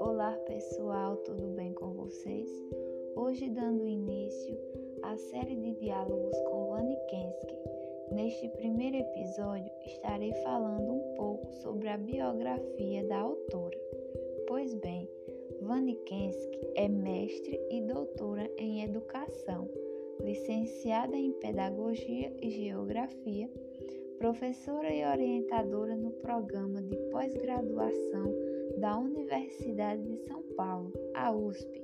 Olá pessoal, tudo bem com vocês? Hoje dando início à série de diálogos com Vani Kensky. Neste primeiro episódio estarei falando um pouco sobre a biografia da autora. Pois bem, Vanikensky é mestre e doutora em educação, licenciada em pedagogia e geografia, professora e orientadora no programa de pós-graduação da Universidade de São Paulo, a USP.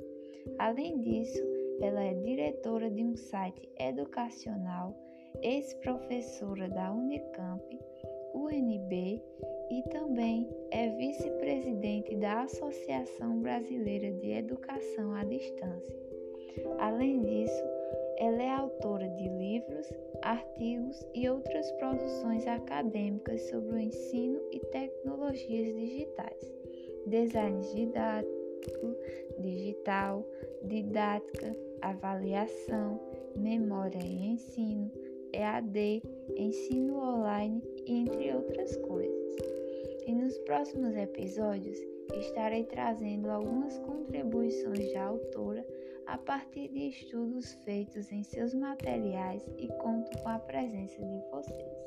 Além disso, ela é diretora de um site educacional, ex-professora da Unicamp, UNB e também é vice-presidente da Associação Brasileira de Educação à Distância. Além disso, ela é autora de livros, artigos e outras produções acadêmicas sobre o ensino e tecnologias digitais, design didático, digital, didática, avaliação, memória e ensino, EAD, ensino online, entre outras coisas. E nos próximos episódios estarei trazendo algumas contribuições da autora a partir de estudos feitos em seus materiais e conto com a presença de vocês.